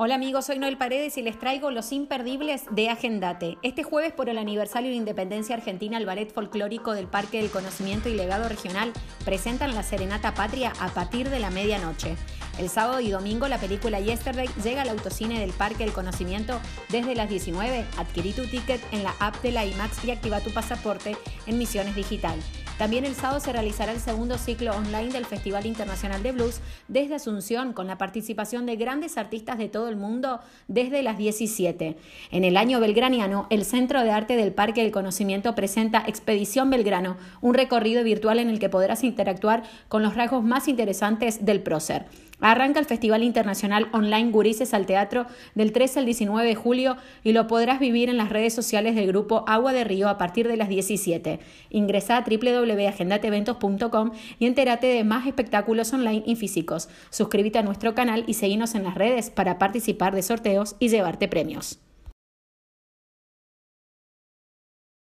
Hola amigos, soy Noel Paredes y les traigo los imperdibles de Agendate. Este jueves, por el aniversario de Independencia Argentina, el Ballet Folclórico del Parque del Conocimiento y Legado Regional presentan la Serenata Patria a partir de la medianoche. El sábado y domingo, la película Yesterday llega al autocine del Parque del Conocimiento desde las 19. Adquirí tu ticket en la app de la IMAX y activa tu pasaporte en Misiones Digital. También el sábado se realizará el segundo ciclo online del Festival Internacional de Blues desde Asunción con la participación de grandes artistas de todo el mundo desde las 17. En el año belgraniano, el Centro de Arte del Parque del Conocimiento presenta Expedición Belgrano, un recorrido virtual en el que podrás interactuar con los rasgos más interesantes del prócer. Arranca el Festival Internacional Online Gurises al Teatro del 13 al 19 de julio y lo podrás vivir en las redes sociales del grupo Agua de Río a partir de las 17. Ingresa a www.agendateventos.com y entérate de más espectáculos online y físicos. Suscríbete a nuestro canal y seguinos en las redes para participar de sorteos y llevarte premios.